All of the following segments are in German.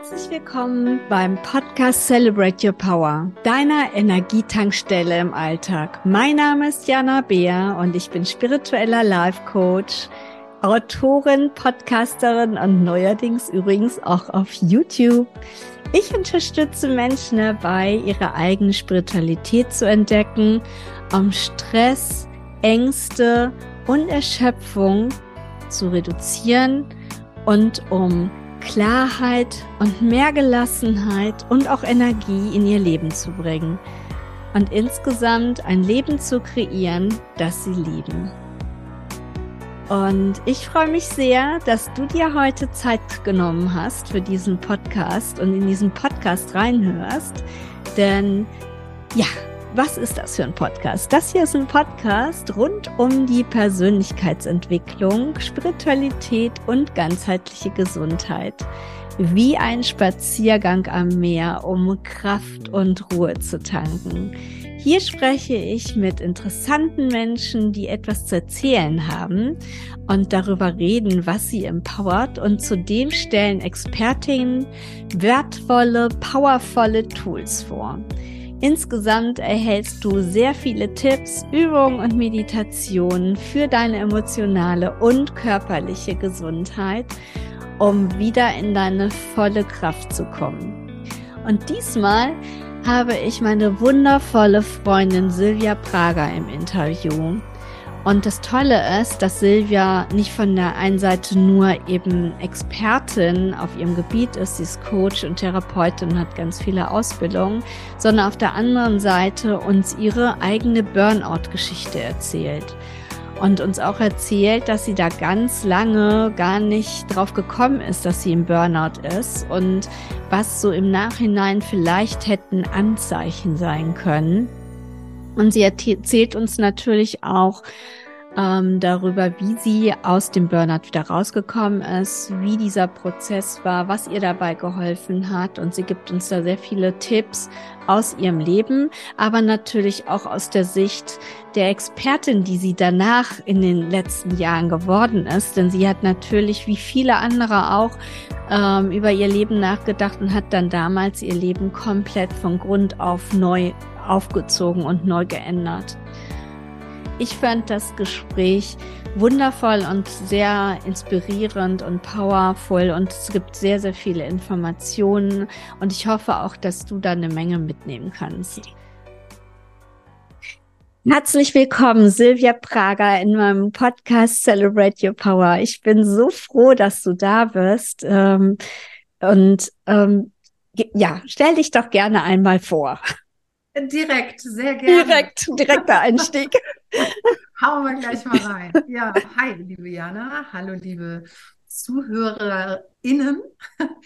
Herzlich willkommen beim Podcast Celebrate Your Power, deiner Energietankstelle im Alltag. Mein Name ist Jana Beer und ich bin spiritueller Life Coach, Autorin, Podcasterin und neuerdings übrigens auch auf YouTube. Ich unterstütze Menschen dabei, ihre eigene Spiritualität zu entdecken, um Stress, Ängste und Erschöpfung zu reduzieren und um Klarheit und mehr Gelassenheit und auch Energie in ihr Leben zu bringen und insgesamt ein Leben zu kreieren, das sie lieben. Und ich freue mich sehr, dass du dir heute Zeit genommen hast für diesen Podcast und in diesen Podcast reinhörst. Denn ja, was ist das für ein Podcast? Das hier ist ein Podcast rund um die Persönlichkeitsentwicklung, Spiritualität und ganzheitliche Gesundheit. Wie ein Spaziergang am Meer, um Kraft und Ruhe zu tanken. Hier spreche ich mit interessanten Menschen, die etwas zu erzählen haben und darüber reden, was sie empowert und zudem stellen Expertinnen wertvolle, powervolle Tools vor. Insgesamt erhältst du sehr viele Tipps, Übungen und Meditationen für deine emotionale und körperliche Gesundheit, um wieder in deine volle Kraft zu kommen. Und diesmal habe ich meine wundervolle Freundin Silvia Prager im Interview. Und das Tolle ist, dass Silvia nicht von der einen Seite nur eben Expertin auf ihrem Gebiet ist, sie ist Coach und Therapeutin und hat ganz viele Ausbildungen, sondern auf der anderen Seite uns ihre eigene Burnout-Geschichte erzählt. Und uns auch erzählt, dass sie da ganz lange gar nicht drauf gekommen ist, dass sie im Burnout ist und was so im Nachhinein vielleicht hätten Anzeichen sein können. Und sie erzählt uns natürlich auch ähm, darüber, wie sie aus dem Burnout wieder rausgekommen ist, wie dieser Prozess war, was ihr dabei geholfen hat. Und sie gibt uns da sehr viele Tipps aus ihrem Leben, aber natürlich auch aus der Sicht der Expertin, die sie danach in den letzten Jahren geworden ist. Denn sie hat natürlich, wie viele andere auch, ähm, über ihr Leben nachgedacht und hat dann damals ihr Leben komplett von Grund auf neu aufgezogen und neu geändert. Ich fand das Gespräch wundervoll und sehr inspirierend und powerful und es gibt sehr, sehr viele Informationen und ich hoffe auch, dass du da eine Menge mitnehmen kannst. Herzlich willkommen, Silvia Prager, in meinem Podcast Celebrate Your Power. Ich bin so froh, dass du da bist. Ähm, und ähm, ja, stell dich doch gerne einmal vor. Direkt, sehr gerne. Direkt, direkter Einstieg. Hauen wir gleich mal rein. Ja, hi, liebe Jana. Hallo, liebe ZuhörerInnen.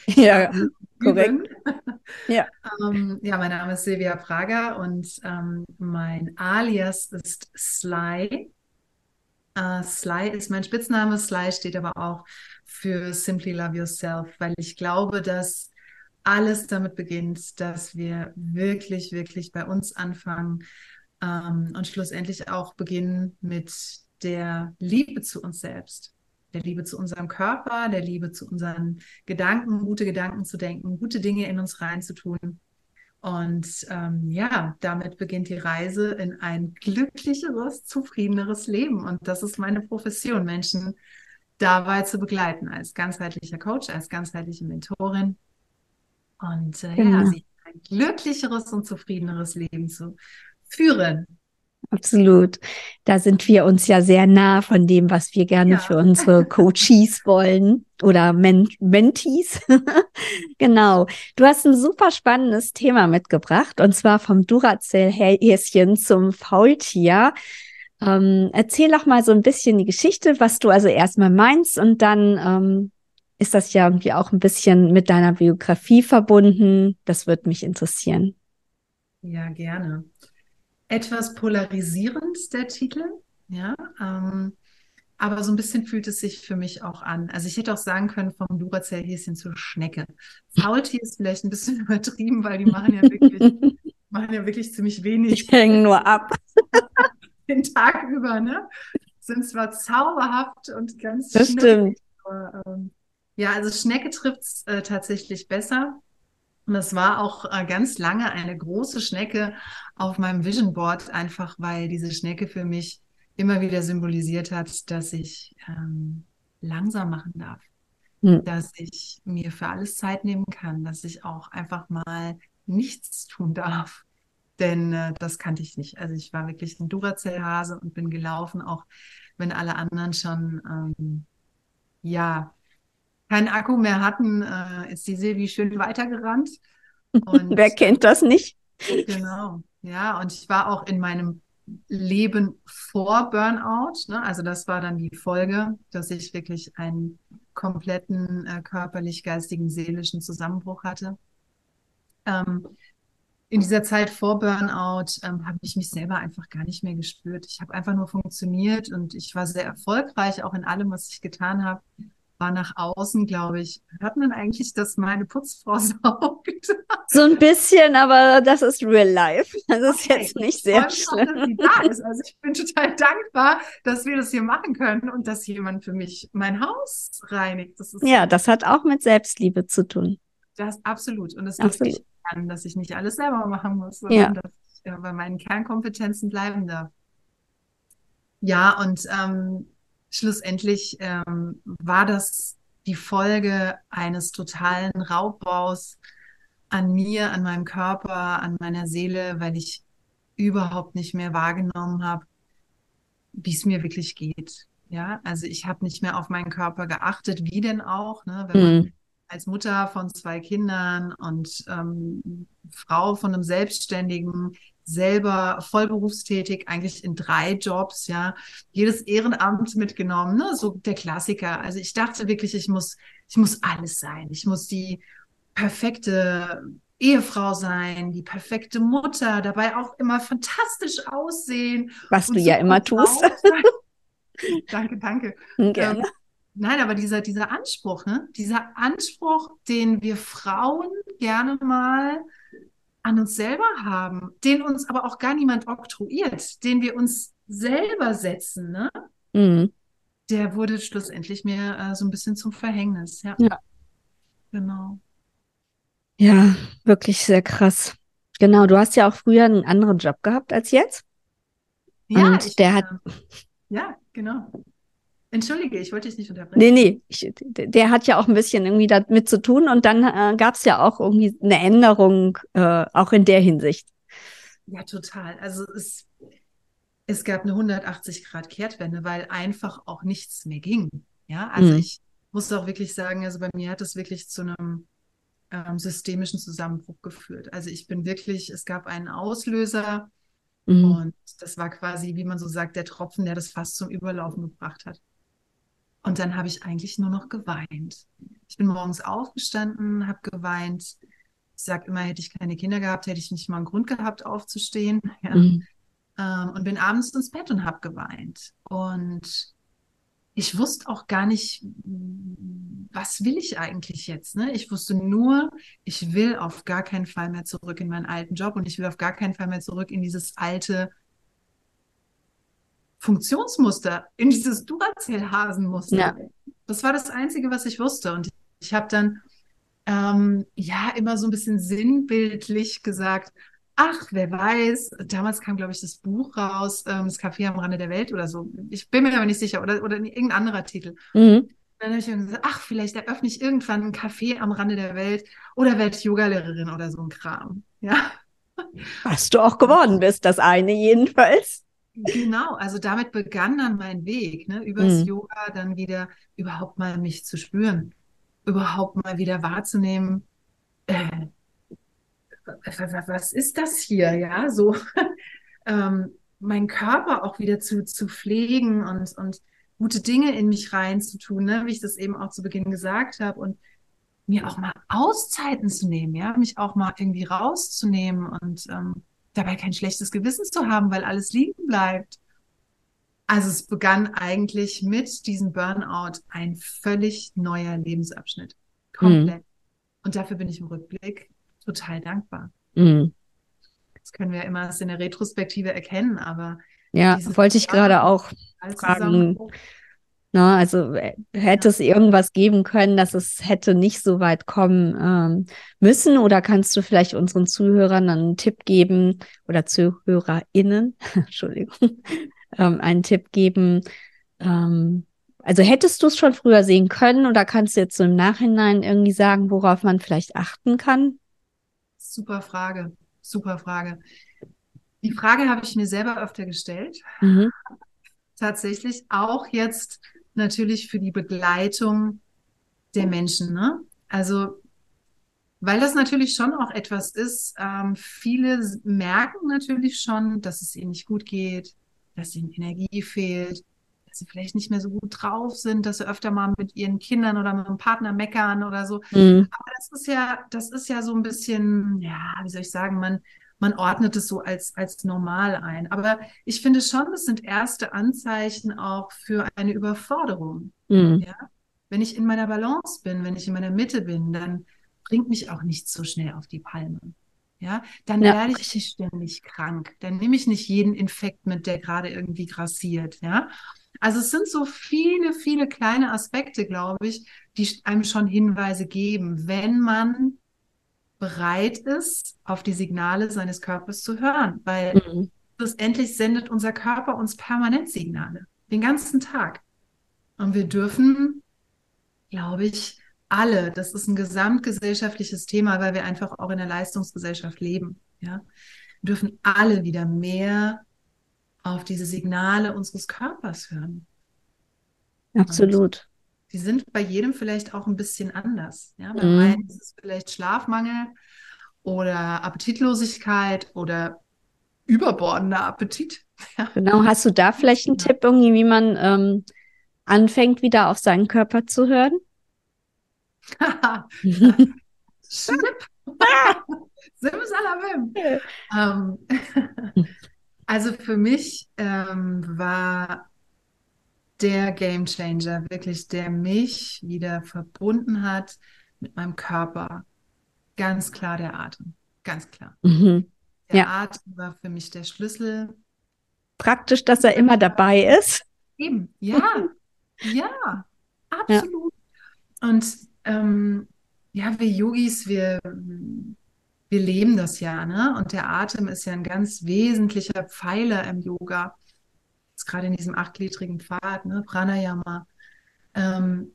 Ja, korrekt. Ja. Ähm, ja, mein Name ist Silvia Prager und ähm, mein Alias ist Sly. Uh, Sly ist mein Spitzname. Sly steht aber auch für Simply Love Yourself, weil ich glaube, dass alles damit beginnt, dass wir wirklich, wirklich bei uns anfangen ähm, und schlussendlich auch beginnen mit der Liebe zu uns selbst, der Liebe zu unserem Körper, der Liebe zu unseren Gedanken, gute Gedanken zu denken, gute Dinge in uns reinzutun. Und ähm, ja, damit beginnt die Reise in ein glücklicheres, zufriedeneres Leben. Und das ist meine Profession, Menschen dabei zu begleiten als ganzheitlicher Coach, als ganzheitliche Mentorin und äh, genau. ja, sich ein glücklicheres und zufriedeneres Leben zu führen. Absolut. Da sind wir uns ja sehr nah von dem, was wir gerne ja. für unsere Coaches wollen oder Men Mentees. genau. Du hast ein super spannendes Thema mitgebracht und zwar vom Duracell-Häschen zum Faultier. Ähm, erzähl doch mal so ein bisschen die Geschichte, was du also erstmal meinst und dann ähm, ist das ja irgendwie auch ein bisschen mit deiner Biografie verbunden. Das würde mich interessieren. Ja, gerne. Etwas polarisierend der Titel, ja. Ähm, aber so ein bisschen fühlt es sich für mich auch an. Also ich hätte auch sagen können, vom Duracell-Häschen zur Schnecke. Faultier ist vielleicht ein bisschen übertrieben, weil die machen ja wirklich, machen ja wirklich ziemlich wenig. Die hängen nur ab. Den Tag über, ne? Sind zwar zauberhaft und ganz das schnell, stimmt. aber ähm, Ja, also Schnecke trifft es äh, tatsächlich besser. Und das war auch äh, ganz lange eine große Schnecke auf meinem Vision Board, einfach weil diese Schnecke für mich immer wieder symbolisiert hat, dass ich ähm, langsam machen darf, hm. dass ich mir für alles Zeit nehmen kann, dass ich auch einfach mal nichts tun darf. Denn äh, das kannte ich nicht. Also ich war wirklich ein Duracell-Hase und bin gelaufen, auch wenn alle anderen schon ähm, ja keinen Akku mehr hatten, äh, ist die Silvi schön weitergerannt. Und, Wer kennt das nicht? Genau, ja. Und ich war auch in meinem Leben vor Burnout. Ne? Also das war dann die Folge, dass ich wirklich einen kompletten äh, körperlich, geistigen, seelischen Zusammenbruch hatte. Ähm, in dieser Zeit vor Burnout ähm, habe ich mich selber einfach gar nicht mehr gespürt. Ich habe einfach nur funktioniert und ich war sehr erfolgreich, auch in allem, was ich getan habe war nach außen, glaube ich, hört man eigentlich, dass meine Putzfrau saugt. So ein bisschen, aber das ist real life. Das ist okay. jetzt nicht sehr ich schlimm. Auch, dass sie da ist. Also ich bin total dankbar, dass wir das hier machen können und dass jemand für mich mein Haus reinigt. Das ja, das hat auch mit Selbstliebe zu tun. Das absolut. Und das liegt nicht an, dass ich nicht alles selber machen muss, sondern ja. dass ich ja, bei meinen Kernkompetenzen bleiben darf. Ja, und ähm, schlussendlich ähm, war das die Folge eines totalen Raubbaus an mir, an meinem Körper, an meiner Seele, weil ich überhaupt nicht mehr wahrgenommen habe, wie es mir wirklich geht. Ja, also ich habe nicht mehr auf meinen Körper geachtet, wie denn auch, ne? wenn man mhm. als Mutter von zwei Kindern und ähm, Frau von einem Selbstständigen selber vollberufstätig, eigentlich in drei Jobs, ja, jedes Ehrenamt mitgenommen, ne, so der Klassiker. Also ich dachte wirklich, ich muss, ich muss alles sein. Ich muss die perfekte Ehefrau sein, die perfekte Mutter, dabei auch immer fantastisch aussehen. Was du ja immer tust. danke, danke. Gerne. Ähm, nein, aber dieser, dieser Anspruch, ne? dieser Anspruch, den wir Frauen gerne mal an uns selber haben, den uns aber auch gar niemand oktroyiert, den wir uns selber setzen, ne? Mhm. Der wurde schlussendlich mir äh, so ein bisschen zum Verhängnis. Ja. ja. Genau. Ja, wirklich sehr krass. Genau, du hast ja auch früher einen anderen Job gehabt als jetzt. Ja, Und ich, der hat. Äh, ja, genau. Entschuldige, ich wollte dich nicht unterbrechen. Nee, nee, ich, der hat ja auch ein bisschen irgendwie damit zu tun und dann äh, gab es ja auch irgendwie eine Änderung, äh, auch in der Hinsicht. Ja, total. Also es, es gab eine 180-Grad-Kehrtwende, weil einfach auch nichts mehr ging. Ja, also mhm. ich muss auch wirklich sagen, also bei mir hat es wirklich zu einem ähm, systemischen Zusammenbruch geführt. Also ich bin wirklich, es gab einen Auslöser mhm. und das war quasi, wie man so sagt, der Tropfen, der das fast zum Überlaufen gebracht hat. Und dann habe ich eigentlich nur noch geweint. Ich bin morgens aufgestanden, habe geweint. Ich sage immer, hätte ich keine Kinder gehabt, hätte ich nicht mal einen Grund gehabt, aufzustehen. Ja. Mhm. Ähm, und bin abends ins Bett und habe geweint. Und ich wusste auch gar nicht, was will ich eigentlich jetzt. Ne? Ich wusste nur, ich will auf gar keinen Fall mehr zurück in meinen alten Job und ich will auf gar keinen Fall mehr zurück in dieses alte Funktionsmuster, in dieses Duracell-Hasenmuster. Ja. Das war das Einzige, was ich wusste. Und ich habe dann ähm, ja immer so ein bisschen sinnbildlich gesagt, ach, wer weiß, damals kam, glaube ich, das Buch raus, ähm, das Café am Rande der Welt oder so. Ich bin mir aber nicht sicher, oder, oder irgendein anderer Titel. Mhm. Dann habe ich mir gesagt, ach, vielleicht eröffne ich irgendwann ein Café am Rande der Welt oder werde Yoga-Lehrerin oder so ein Kram. Ja. Was du auch geworden bist, das eine jedenfalls. Genau, also damit begann dann mein Weg, ne, übers mhm. Yoga dann wieder überhaupt mal mich zu spüren, überhaupt mal wieder wahrzunehmen, äh, was ist das hier, ja, so ähm, meinen Körper auch wieder zu, zu pflegen und, und gute Dinge in mich reinzutun, ne, wie ich das eben auch zu Beginn gesagt habe und mir auch mal Auszeiten zu nehmen, ja, mich auch mal irgendwie rauszunehmen und ähm, dabei kein schlechtes Gewissen zu haben, weil alles liegen bleibt. Also es begann eigentlich mit diesem Burnout ein völlig neuer Lebensabschnitt. Komplett. Mhm. Und dafür bin ich im Rückblick total dankbar. Mhm. Das können wir immer in der Retrospektive erkennen, aber ja, wollte ich gerade auch fragen. Ne? Also äh, hätte es irgendwas geben können, dass es hätte nicht so weit kommen ähm, müssen? Oder kannst du vielleicht unseren Zuhörern einen Tipp geben oder ZuhörerInnen, Entschuldigung, ähm, einen Tipp geben? Ähm, also hättest du es schon früher sehen können oder kannst du jetzt so im Nachhinein irgendwie sagen, worauf man vielleicht achten kann? Super Frage, super Frage. Die Frage habe ich mir selber öfter gestellt. Mhm. Tatsächlich auch jetzt natürlich für die Begleitung der Menschen. Ne? Also, weil das natürlich schon auch etwas ist, ähm, viele merken natürlich schon, dass es ihnen nicht gut geht, dass ihnen Energie fehlt, dass sie vielleicht nicht mehr so gut drauf sind, dass sie öfter mal mit ihren Kindern oder mit einem Partner meckern oder so. Mhm. Aber das ist ja, das ist ja so ein bisschen, ja, wie soll ich sagen, man, man ordnet es so als, als normal ein. Aber ich finde schon, es sind erste Anzeichen auch für eine Überforderung. Mhm. Ja? Wenn ich in meiner Balance bin, wenn ich in meiner Mitte bin, dann bringt mich auch nicht so schnell auf die Palme. Ja, dann ja, werde ich nicht ständig krank. Dann nehme ich nicht jeden Infekt mit, der gerade irgendwie grassiert. Ja, also es sind so viele, viele kleine Aspekte, glaube ich, die einem schon Hinweise geben, wenn man bereit ist, auf die Signale seines Körpers zu hören, weil mhm. schlussendlich sendet unser Körper uns permanent Signale, den ganzen Tag. Und wir dürfen, glaube ich, alle, das ist ein gesamtgesellschaftliches Thema, weil wir einfach auch in der Leistungsgesellschaft leben, ja, dürfen alle wieder mehr auf diese Signale unseres Körpers hören. Absolut die sind bei jedem vielleicht auch ein bisschen anders. Ja? Bei mhm. einem ist es vielleicht Schlafmangel oder Appetitlosigkeit oder überbordender Appetit. Ja. Genau, hast du da vielleicht einen ja. Tipp irgendwie, wie man ähm, anfängt, wieder auf seinen Körper zu hören? Simsalabim! ähm, also für mich ähm, war der Game Changer, wirklich, der mich wieder verbunden hat mit meinem Körper. Ganz klar der Atem, ganz klar. Mhm. Der ja. Atem war für mich der Schlüssel. Praktisch, dass er immer dabei ist. Eben, ja, ja, absolut. Ja. Und ähm, ja, wir Yogis, wir, wir leben das ja, ne? Und der Atem ist ja ein ganz wesentlicher Pfeiler im Yoga jetzt gerade in diesem achtgliedrigen Pfad, ne, Pranayama, ähm,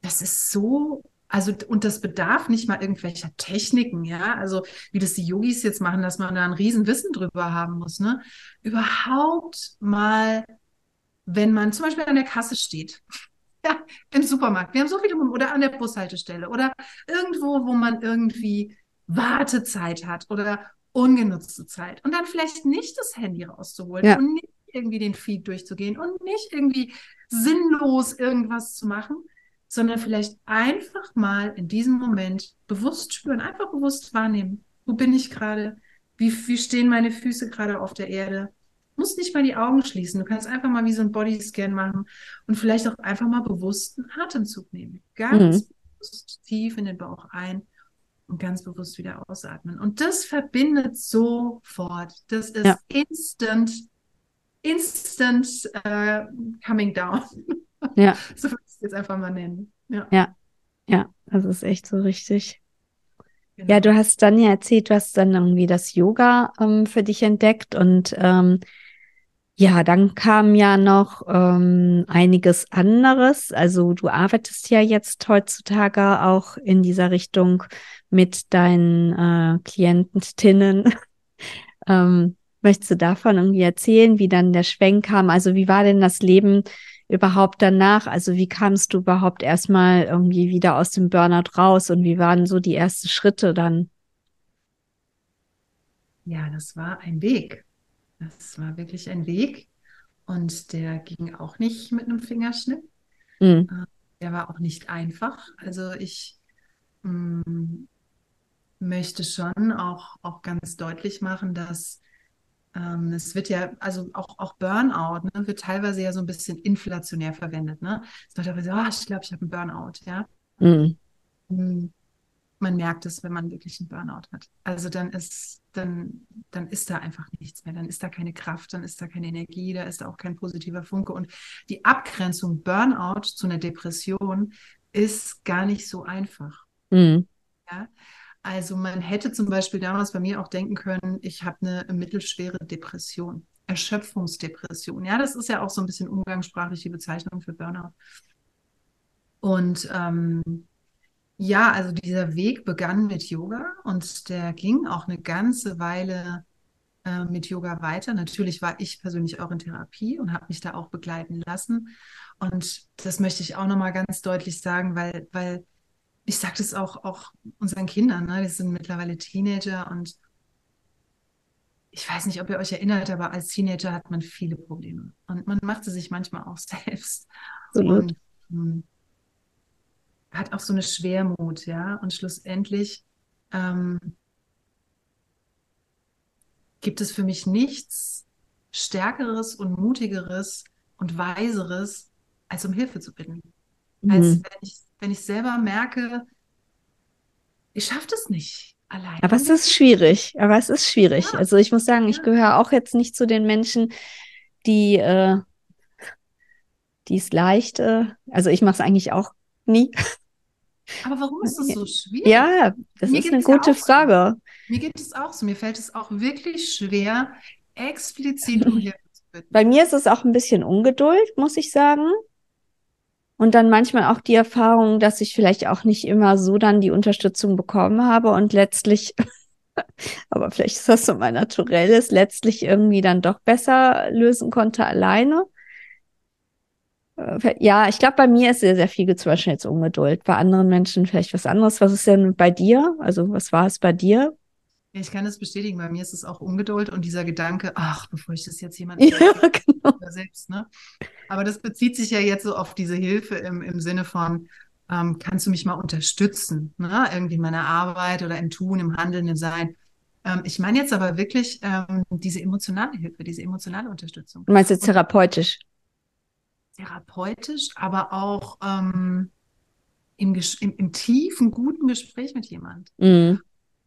das ist so, also, und das bedarf nicht mal irgendwelcher Techniken, ja, also wie das die Yogis jetzt machen, dass man da ein Riesenwissen drüber haben muss, ne? Überhaupt mal, wenn man zum Beispiel an der Kasse steht, ja, im Supermarkt, wir haben so viele, oder an der Bushaltestelle oder irgendwo, wo man irgendwie Wartezeit hat oder ungenutzte Zeit. Und dann vielleicht nicht das Handy rauszuholen ja. und nicht irgendwie den Feed durchzugehen und nicht irgendwie sinnlos irgendwas zu machen, sondern vielleicht einfach mal in diesem Moment bewusst spüren, einfach bewusst wahrnehmen. Wo bin ich gerade? Wie, wie stehen meine Füße gerade auf der Erde? Du musst nicht mal die Augen schließen. Du kannst einfach mal wie so ein Bodyscan machen und vielleicht auch einfach mal bewusst einen Atemzug nehmen. Ganz mhm. bewusst tief in den Bauch ein und ganz bewusst wieder ausatmen. Und das verbindet sofort. Das ist ja. instant, instant uh, coming down. Ja. so würde ich es jetzt einfach mal nennen. Ja. ja, ja, das ist echt so richtig. Genau. Ja, du hast dann ja erzählt, du hast dann irgendwie das Yoga ähm, für dich entdeckt und ähm, ja, dann kam ja noch ähm, einiges anderes. Also du arbeitest ja jetzt heutzutage auch in dieser Richtung mit deinen äh, Klientinnen. ähm, möchtest du davon irgendwie erzählen, wie dann der Schwenk kam? Also wie war denn das Leben überhaupt danach? Also wie kamst du überhaupt erstmal irgendwie wieder aus dem Burnout raus und wie waren so die ersten Schritte dann? Ja, das war ein Weg. Das war wirklich ein Weg und der ging auch nicht mit einem Fingerschnipp. Mhm. Äh, der war auch nicht einfach. Also ich mh, mm, möchte schon auch, auch ganz deutlich machen, dass ähm, es wird ja, also auch, auch Burnout ne, wird teilweise ja so ein bisschen inflationär verwendet. Ne? Es wird aber so, oh, ich glaube, ich habe einen Burnout, ja. Mhm. Man merkt es, wenn man wirklich einen Burnout hat. Also dann ist, dann, dann ist da einfach nichts mehr. Dann ist da keine Kraft, dann ist da keine Energie, da ist da auch kein positiver Funke. Und die Abgrenzung Burnout zu einer Depression ist gar nicht so einfach. Mhm. Ja? Also man hätte zum Beispiel damals bei mir auch denken können, ich habe eine mittelschwere Depression, Erschöpfungsdepression. Ja, das ist ja auch so ein bisschen umgangssprachliche Bezeichnung für Burnout. Und ähm, ja, also dieser Weg begann mit Yoga und der ging auch eine ganze Weile äh, mit Yoga weiter. Natürlich war ich persönlich auch in Therapie und habe mich da auch begleiten lassen. Und das möchte ich auch nochmal ganz deutlich sagen, weil, weil ich sage das auch, auch unseren Kindern, ne? die sind mittlerweile Teenager und ich weiß nicht, ob ihr euch erinnert, aber als Teenager hat man viele Probleme und man macht sie sich manchmal auch selbst. Absolut. Und, hm, hat auch so eine Schwermut, ja. Und schlussendlich ähm, gibt es für mich nichts Stärkeres und Mutigeres und Weiseres, als um Hilfe zu bitten. Mhm. Als wenn ich, wenn ich selber merke, ich schaffe das nicht allein. Aber es ist schwierig. Aber es ist schwierig. Ja. Also ich muss sagen, ich gehöre auch jetzt nicht zu den Menschen, die äh, die es leicht, äh, also ich mache es eigentlich auch nie. Aber warum ist das so schwierig? Ja, das Mir ist eine gute Frage. So. Mir geht es auch so. Mir fällt es auch wirklich schwer, explizit um Hilfe zu bitten. Bei mir ist es auch ein bisschen Ungeduld, muss ich sagen. Und dann manchmal auch die Erfahrung, dass ich vielleicht auch nicht immer so dann die Unterstützung bekommen habe und letztlich, aber vielleicht ist das so mein Naturelles, letztlich irgendwie dann doch besser lösen konnte alleine. Äh, ja, ich glaube, bei mir ist sehr, sehr viel zum Beispiel jetzt Ungeduld. Bei anderen Menschen vielleicht was anderes. Was ist denn bei dir? Also, was war es bei dir? Ich kann das bestätigen. Bei mir ist es auch Ungeduld und dieser Gedanke, ach, bevor ich das jetzt jemandem ja, genau. selbst, ne? Aber das bezieht sich ja jetzt so auf diese Hilfe im, im Sinne von, ähm, kannst du mich mal unterstützen, ne? Irgendwie in meiner Arbeit oder im Tun, im Handeln, im Sein. Ähm, ich meine jetzt aber wirklich ähm, diese emotionale Hilfe, diese emotionale Unterstützung. Du meinst jetzt therapeutisch? Therapeutisch, aber auch ähm, im, im, im, tiefen, guten Gespräch mit jemand. Mhm.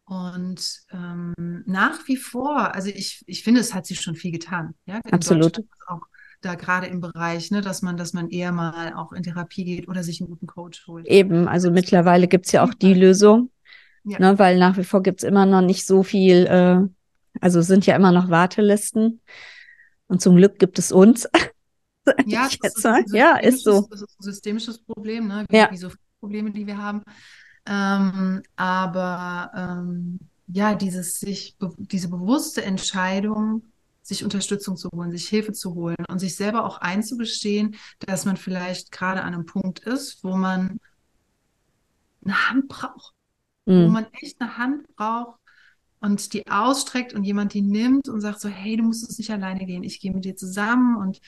Und ähm, nach wie vor, also ich, ich finde, es hat sich schon viel getan. Ja, Absolut. Auch da gerade im Bereich, ne, dass man, dass man eher mal auch in Therapie geht oder sich einen guten Coach holt. Eben, also mittlerweile gibt es ja auch die Lösung, ja. ne, weil nach wie vor gibt es immer noch nicht so viel, äh, also sind ja immer noch Wartelisten. Und zum Glück gibt es uns. Ja, ist, ja, ist so. Das ist ein systemisches Problem, ne? wie, ja. wie so viele Probleme, die wir haben. Ähm, aber ähm, ja, dieses sich, diese bewusste Entscheidung, sich Unterstützung zu holen, sich Hilfe zu holen und sich selber auch einzugestehen, dass man vielleicht gerade an einem Punkt ist, wo man eine Hand braucht, mhm. wo man echt eine Hand braucht und die ausstreckt und jemand die nimmt und sagt so, hey, du musst es nicht alleine gehen, ich gehe mit dir zusammen und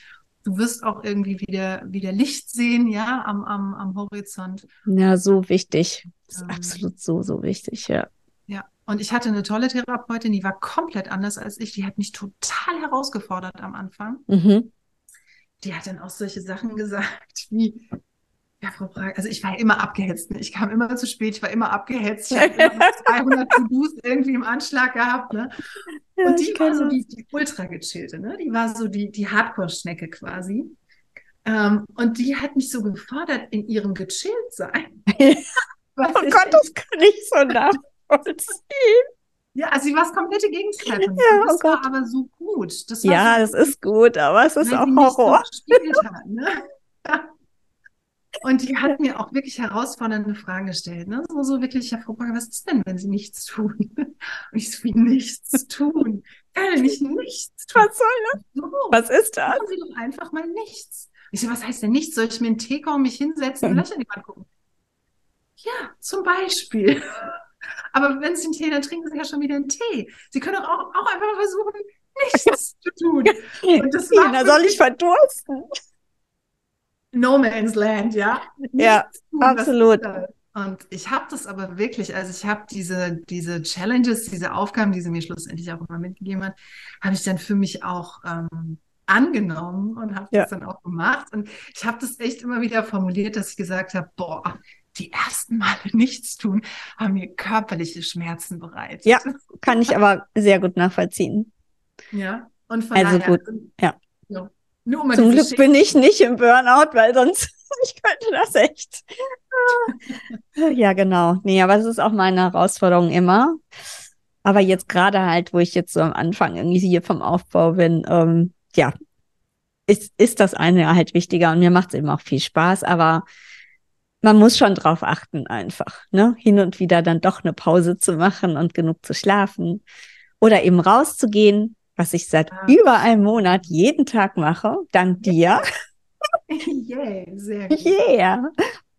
du wirst auch irgendwie wieder, wieder Licht sehen, ja, am, am, am Horizont. Ja, so wichtig. Das ist ähm, absolut so, so wichtig, ja. Ja, und ich hatte eine tolle Therapeutin, die war komplett anders als ich. Die hat mich total herausgefordert am Anfang. Mhm. Die hat dann auch solche Sachen gesagt wie, ja, Frau Prag, also ich war immer abgehetzt. Ne? Ich kam immer zu spät, ich war immer abgehetzt. Ich habe immer 200 To-Dos irgendwie im Anschlag gehabt. Ne? Ja, und die war so die, die ultra gechillte, ne? Die war so die, die Hardcore-Schnecke quasi. Ähm, und die hat mich so gefordert in ihrem gechillt sein. oh Gott, das kann ich so nachvollziehen. Ja, also sie war das komplette Gegenteil von mir. Ja, das oh war aber so gut. Das ja, so das gut, ist gut, aber es ist auch Horror. So hat, ne? Und die hat mir auch wirklich herausfordernde Fragen gestellt. Ne? So, so wirklich, Herr Frau Bagger, was ist denn, wenn Sie nichts tun? Und ich so, wie nichts tun? Kann ich nichts tun? Was soll das? So, was ist das? Machen Sie doch einfach mal nichts. Ich so, was heißt denn nichts? Soll ich mir einen Tee kauen, mich hinsetzen und Löcher in die Wand gucken? Ja, zum Beispiel. Aber wenn Sie einen Tee, dann trinken Sie ja schon wieder einen Tee. Sie können auch, auch einfach mal versuchen, nichts zu tun. Und das war da soll ich verdursten. No Man's Land, ja? ja, tun, absolut. Und ich habe das aber wirklich, also ich habe diese, diese Challenges, diese Aufgaben, die sie mir schlussendlich auch immer mitgegeben hat, habe ich dann für mich auch ähm, angenommen und habe ja. das dann auch gemacht. Und ich habe das echt immer wieder formuliert, dass ich gesagt habe, boah, die ersten Male nichts tun, haben mir körperliche Schmerzen bereitet. Ja, kann ich aber sehr gut nachvollziehen. Ja, und von Also daher, gut, ja. ja. Nur um Zum Glück bin ich nicht im Burnout, weil sonst ich könnte das echt. Ja, genau. Nee, aber es ist auch meine Herausforderung immer. Aber jetzt gerade halt, wo ich jetzt so am Anfang irgendwie hier vom Aufbau bin, ähm, ja, ist, ist das eine halt wichtiger und mir macht es eben auch viel Spaß, aber man muss schon drauf achten einfach, ne? Hin und wieder dann doch eine Pause zu machen und genug zu schlafen oder eben rauszugehen, was ich seit Ah. über einem Monat jeden Tag mache, dank dir. Yay, sehr gut. Yeah.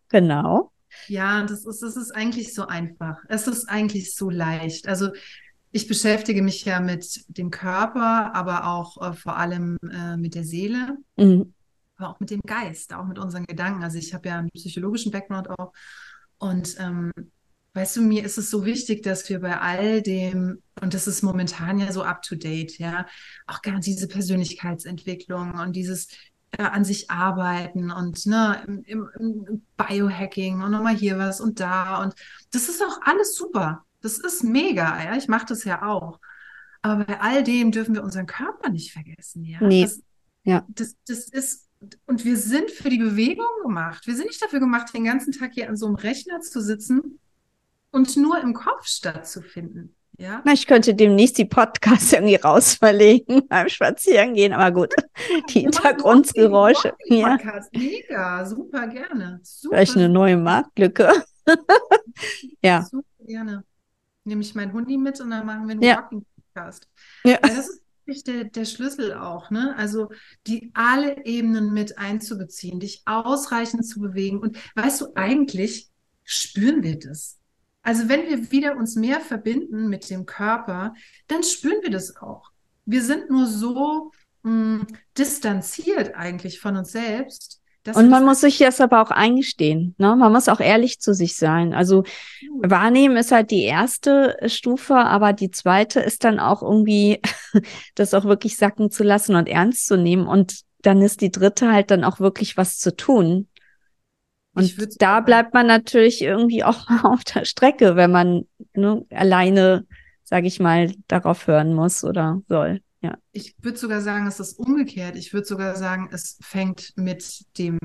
Genau. Ja, das ist, das ist eigentlich so einfach. Es ist eigentlich so leicht. Also ich beschäftige mich ja mit dem Körper, aber auch äh, vor allem äh, mit der Seele, Mhm. aber auch mit dem Geist, auch mit unseren Gedanken. Also ich habe ja einen psychologischen Background auch. Und ähm, weißt du, mir ist es so wichtig, dass wir bei all dem, und das ist momentan ja so up-to-date, ja, auch gar diese Persönlichkeitsentwicklung und dieses äh, an sich arbeiten und ne, im, im, im Biohacking und nochmal hier was und da. Und das ist auch alles super. Das ist mega, ja. Ich mache das ja auch. Aber bei all dem dürfen wir unseren Körper nicht vergessen, ja. Nee. Das, Ja. das, das ist, und wir sind für die Bewegung gemacht. Wir sind nicht dafür gemacht, den ganzen Tag hier an so einem Rechner zu sitzen und nur im Kopf stattzufinden. Ja. Na, ich könnte demnächst die Podcasts irgendwie rausverlegen beim Spazierengehen, aber gut, die Hintergrundgeräusche. Ja, Podcast. Mega, super gerne. Super, vielleicht eine neue Marktlücke. Ja. super gerne. Nehme ich meinen Hundi mit und dann machen wir einen Ja. Walking-Podcast. Ja. Das ist wirklich der, der Schlüssel auch, ne? Also die alle Ebenen mit einzubeziehen, dich ausreichend zu bewegen. Und weißt du, eigentlich spüren wir das. Also wenn wir wieder uns mehr verbinden mit dem Körper, dann spüren wir das auch. Wir sind nur so mh, distanziert eigentlich von uns selbst. dass Und man das muss sich das aber auch eingestehen. Ne? Man muss auch ehrlich zu sich sein. Also wahrnehmen ist halt die erste Stufe, aber die zweite ist dann auch irgendwie, das auch wirklich sacken zu lassen und ernst zu nehmen. Und dann ist die dritte halt dann auch wirklich was zu tun. Und da bleibt man natürlich irgendwie auch mal auf der Strecke, wenn man ne, alleine, sage ich mal, darauf hören muss oder soll. Ja. Ich würde sogar sagen, es ist umgekehrt. Ich würde sogar sagen, es fängt mit dem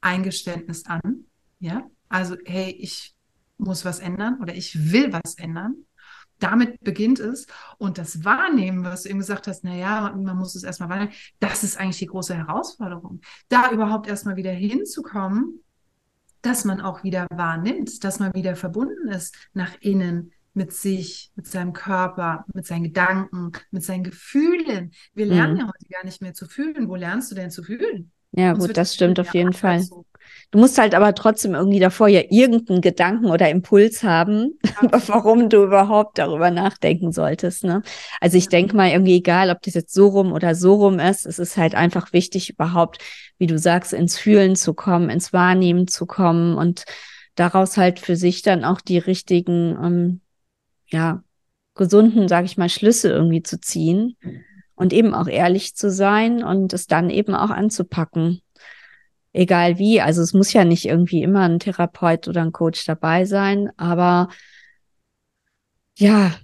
Eingeständnis an. Ja, also, hey, ich muss was ändern oder ich will was ändern. Damit beginnt es. Und das Wahrnehmen, was du eben gesagt hast, naja, man muss es erstmal wahrnehmen, das ist eigentlich die große Herausforderung. Da überhaupt erstmal wieder hinzukommen, dass man auch wieder wahrnimmt, dass man wieder verbunden ist nach innen, mit sich, mit seinem Körper, mit seinen Gedanken, mit seinen Gefühlen. Wir lernen Mhm. ja heute gar nicht mehr zu fühlen. Wo lernst du denn zu fühlen? Ja, Uns gut, das stimmt auf jeden Fall. anerzogen. Du musst halt aber trotzdem irgendwie davor ja irgendeinen Gedanken oder Impuls haben, warum du überhaupt darüber nachdenken solltest. Ne? Also ich denke mal irgendwie egal, ob das jetzt so rum oder so rum ist, es ist halt einfach wichtig, überhaupt, wie du sagst, ins Fühlen zu kommen, ins Wahrnehmen zu kommen und daraus halt für sich dann auch die richtigen, ähm, ja, gesunden, sage ich mal, Schlüsse irgendwie zu ziehen und eben auch ehrlich zu sein und es dann eben auch anzupacken egal wie. Also es muss ja nicht irgendwie immer ein Therapeut oder ein Coach dabei sein, aber ja,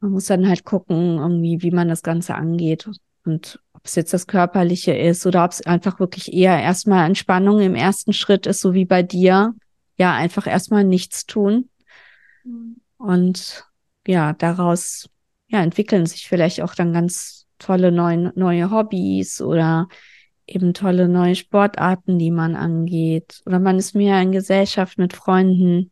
man muss dann halt gucken, irgendwie, wie man das Ganze angeht und ob es jetzt das Körperliche ist oder ob es einfach wirklich eher erstmal Entspannung im ersten Schritt ist, so wie bei dir. Ja, einfach erstmal nichts tun und ja, daraus ja entwickeln sich vielleicht auch dann ganz tolle neue, neue Hobbys oder eben tolle neue Sportarten, die man angeht. Oder man ist mehr in Gesellschaft mit Freunden.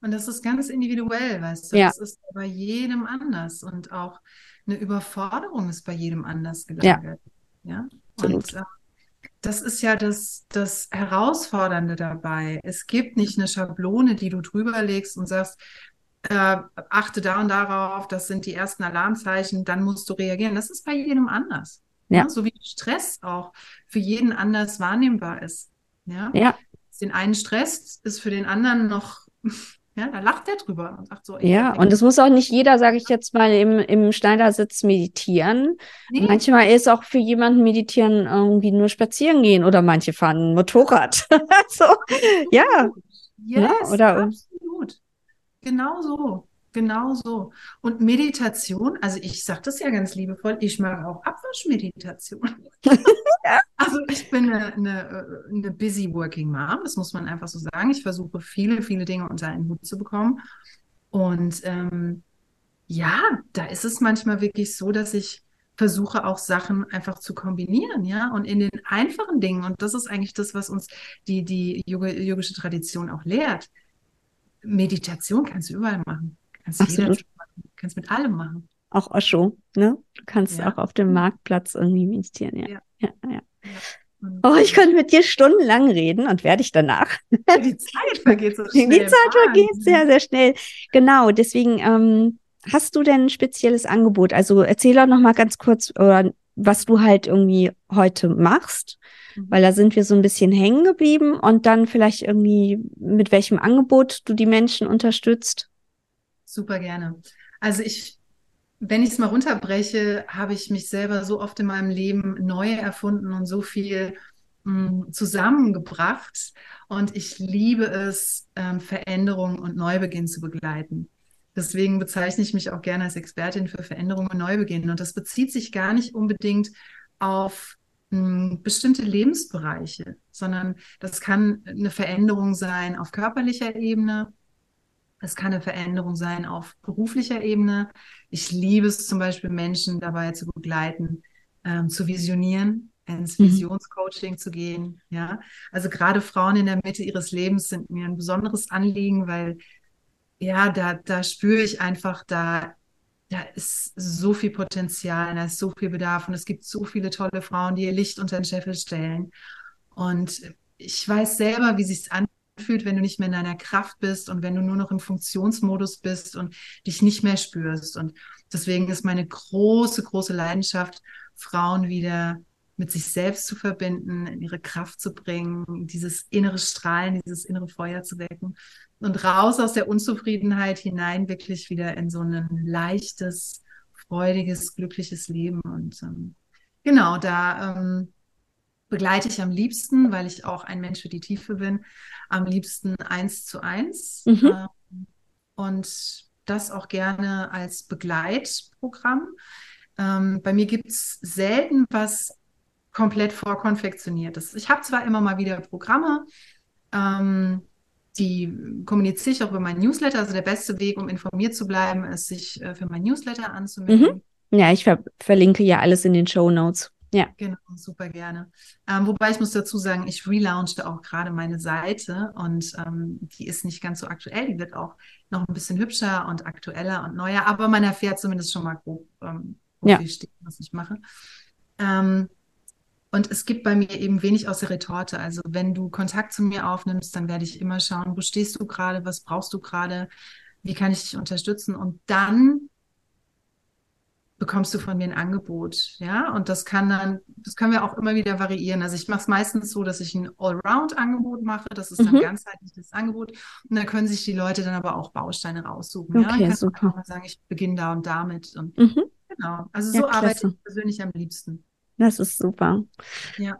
Und das ist ganz individuell, weißt du. Ja. Das ist bei jedem anders. Und auch eine Überforderung ist bei jedem anders Ja. gelagert. Ja. Absolut. Und äh, das ist ja das, das Herausfordernde dabei. Es gibt nicht eine Schablone, die du drüber legst und sagst, äh, achte da und darauf, das sind die ersten Alarmzeichen, dann musst du reagieren. Das ist bei jedem anders. Ja. Ne? So wie Stress auch für jeden anders wahrnehmbar ist. Ja. Ja, den einen stresst, ist für den anderen noch Ja, da lacht der drüber und sagt so. Ja, und es muss auch nicht jeder, sage ich jetzt mal, im, im Schneidersitz meditieren. Nee. Manchmal ist auch für jemanden meditieren irgendwie nur spazieren gehen oder manche fahren ein Motorrad. so, ja. Yes, ja, oder absolut. Genau so. Genau so. Und Meditation, also ich sage das ja ganz liebevoll, ich mag auch Abwaschmeditation. also ich bin eine, eine, eine, busy working mom, das muss man einfach so sagen. Ich versuche viele, viele Dinge unter einen Hut zu bekommen. Und ähm, ja, da ist es manchmal wirklich so, dass ich versuche auch Sachen einfach zu kombinieren, ja, und in den einfachen Dingen, und das ist eigentlich das, was uns die, die yogische Tradition auch lehrt. Meditation kannst du überall machen. Kannst Absolut. kannst mit allem machen. Auch Osho, ne? Du kannst ja. auch auf dem Marktplatz irgendwie meditieren, ja. ja. ja, ja. Oh, ich könnte mit dir stundenlang reden und werde ich danach. Die Zeit vergeht so schnell. Die Zeit vergeht sehr, sehr schnell. Genau, deswegen ähm, hast du denn ein spezielles Angebot? Also erzähl doch noch mal ganz kurz, oder was du halt irgendwie heute machst, mhm. weil da sind wir so ein bisschen hängen geblieben und dann vielleicht irgendwie mit welchem Angebot du die Menschen unterstützt. Super gerne. Also ich, wenn ich es mal runterbreche, habe ich mich selber so oft in meinem Leben neu erfunden und so viel mh, hm, zusammengebracht. Und ich liebe es, ähm, Veränderung und Neubeginn zu begleiten. Deswegen bezeichne ich mich auch gerne als Expertin für Veränderung und Neubeginn. Und das bezieht sich gar nicht unbedingt auf hm, bestimmte Lebensbereiche, sondern das kann eine Veränderung sein auf körperlicher Ebene, es kann eine Veränderung sein auf beruflicher Ebene. Ich liebe es zum Beispiel, Menschen dabei zu begleiten, ähm, zu visionieren, ins mhm. Visionscoaching mhm. zu gehen. Ja, also gerade Frauen in der Mitte ihres Lebens sind mir ein besonderes Anliegen, weil ja, da, da spüre ich einfach, da, da ist so viel Potenzial, da ist so viel Bedarf und es gibt so viele tolle Frauen, die ihr Licht unter den Scheffel stellen. Und ich weiß selber, wie sich anfühlt fühlt, wenn du nicht mehr in deiner Kraft bist und wenn du nur noch im Funktionsmodus bist und dich nicht mehr spürst. Und deswegen ist meine große, große Leidenschaft, Frauen wieder mit sich selbst zu verbinden, in ihre Kraft zu bringen, dieses innere Strahlen, dieses innere Feuer zu wecken und raus aus der Unzufriedenheit hinein wirklich wieder in so ein leichtes, freudiges, glückliches Leben. Und ähm, genau, da ähm, begleite ich am liebsten, weil ich auch ein Mensch für die Tiefe bin, am liebsten eins zu eins. Mhm. Ähm, und das auch gerne als Begleitprogramm. Ähm, bei mir gibt es selten was komplett vorkonfektioniert ist. Ich habe zwar immer mal wieder Programme, ähm, die kommuniziere ich auch über meinen Newsletter. Also der beste Weg, um informiert zu bleiben, ist, sich äh, für meinen Newsletter anzumelden. Mhm. Ja, ich ver verlinke ja alles in den Show Notes. Ja. Genau, super gerne. Ähm, wobei ich muss dazu sagen, ich relaunchte auch gerade meine Seite und ähm, die ist nicht ganz so aktuell. Die wird auch noch ein bisschen hübscher und aktueller und neuer, aber man erfährt zumindest schon mal grob, ähm, wo ja. steht, was ich mache. Ähm, und es gibt bei mir eben wenig aus der Retorte. Also wenn du Kontakt zu mir aufnimmst, dann werde ich immer schauen, wo stehst du gerade, was brauchst du gerade, wie kann ich dich unterstützen und dann bekommst du von mir ein Angebot. Ja, und das kann dann, das können wir auch immer wieder variieren. Also ich mache es meistens so, dass ich ein Allround-Angebot mache. Das ist dann mhm. ganzheitliches Angebot. Und da können sich die Leute dann aber auch Bausteine raussuchen. Okay, ja, ich kann super. auch sagen, ich beginne da und damit. Und mhm. genau. Also so ja, arbeite ich persönlich am liebsten. Das ist super. Ja.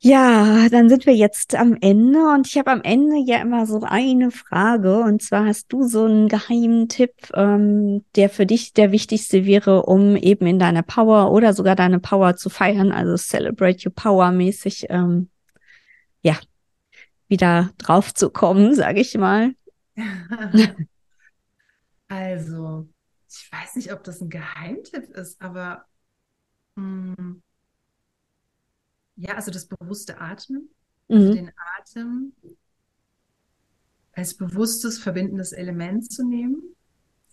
Ja, dann sind wir jetzt am Ende und ich habe am Ende ja immer so eine Frage und zwar hast du so einen geheimen Tipp, ähm, der für dich der wichtigste wäre, um eben in deiner Power oder sogar deine Power zu feiern, also Celebrate Your Power mäßig, ähm, ja, wieder drauf zu kommen, sage ich mal. also, ich weiß nicht, ob das ein Geheimtipp ist, aber mh, hm, ja, also das bewusste Atmen, also mhm. den Atem als bewusstes, verbindendes Element zu nehmen.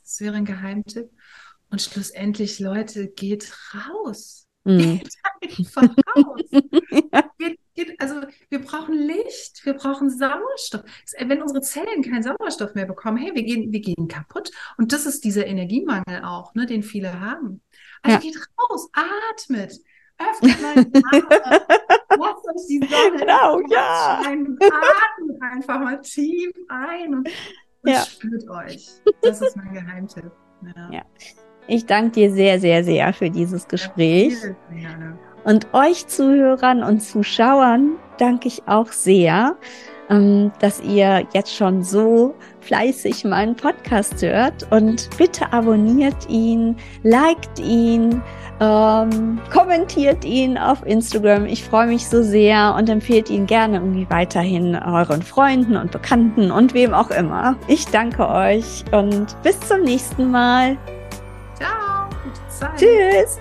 Das wäre ein Geheimtipp. Und schlussendlich, Leute, geht raus. Mhm. Geht einfach raus. ja. geht, geht, also wir brauchen Licht, wir brauchen Sauerstoff. Wenn unsere Zellen keinen Sauerstoff mehr bekommen, hey, wir gehen, wir gehen kaputt. Und das ist dieser Energiemangel auch, ne, den viele haben. Also ja. geht raus, atmet öffnet meine Arme, lasst euch die Sonne genau, ja. Atmet einfach mal tief ein und und ja. spürt euch. Das ist mein Geheimtipp. Ja. ja. Ich danke dir sehr, sehr, sehr für dieses Gespräch. Ja, und euch Zuhörern und Zuschauern danke ich auch sehr, dass ihr jetzt schon so fleißig meinen Podcast hört. Und bitte abonniert ihn, liked ihn, ähm, kommentiert ihn auf Instagram. Ich freue mich so sehr und empfehlt ihn gerne irgendwie weiterhin euren Freunden und Bekannten und wem auch immer. Ich danke euch und bis zum nächsten Mal. Ciao. Tschüss.